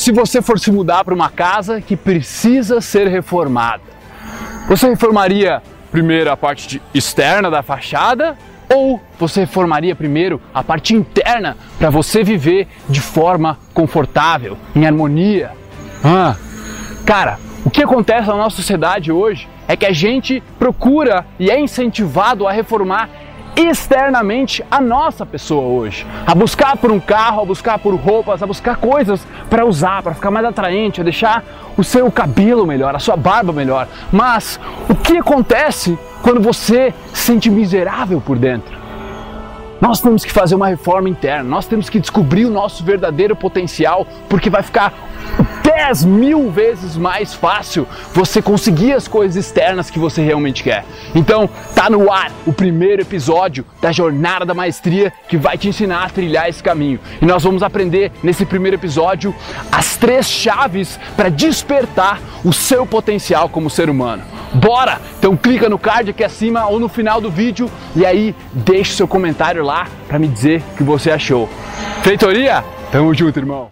se você for se mudar para uma casa que precisa ser reformada? Você reformaria primeiro a parte externa da fachada ou você reformaria primeiro a parte interna para você viver de forma confortável, em harmonia? Ah, cara, o que acontece na nossa sociedade hoje é que a gente procura e é incentivado a reformar externamente a nossa pessoa hoje, a buscar por um carro, a buscar por roupas, a buscar coisas para usar, para ficar mais atraente, a deixar o seu cabelo melhor, a sua barba melhor. Mas o que acontece quando você se sente miserável por dentro? Nós temos que fazer uma reforma interna, nós temos que descobrir o nosso verdadeiro potencial, porque vai ficar 10 mil vezes mais fácil você conseguir as coisas externas que você realmente quer. Então, tá no ar o primeiro episódio da Jornada da Maestria que vai te ensinar a trilhar esse caminho. E nós vamos aprender nesse primeiro episódio as três chaves para despertar o seu potencial como ser humano. Bora? Então clica no card aqui acima ou no final do vídeo e aí deixe seu comentário lá para me dizer o que você achou. Feitoria? Tamo junto, irmão!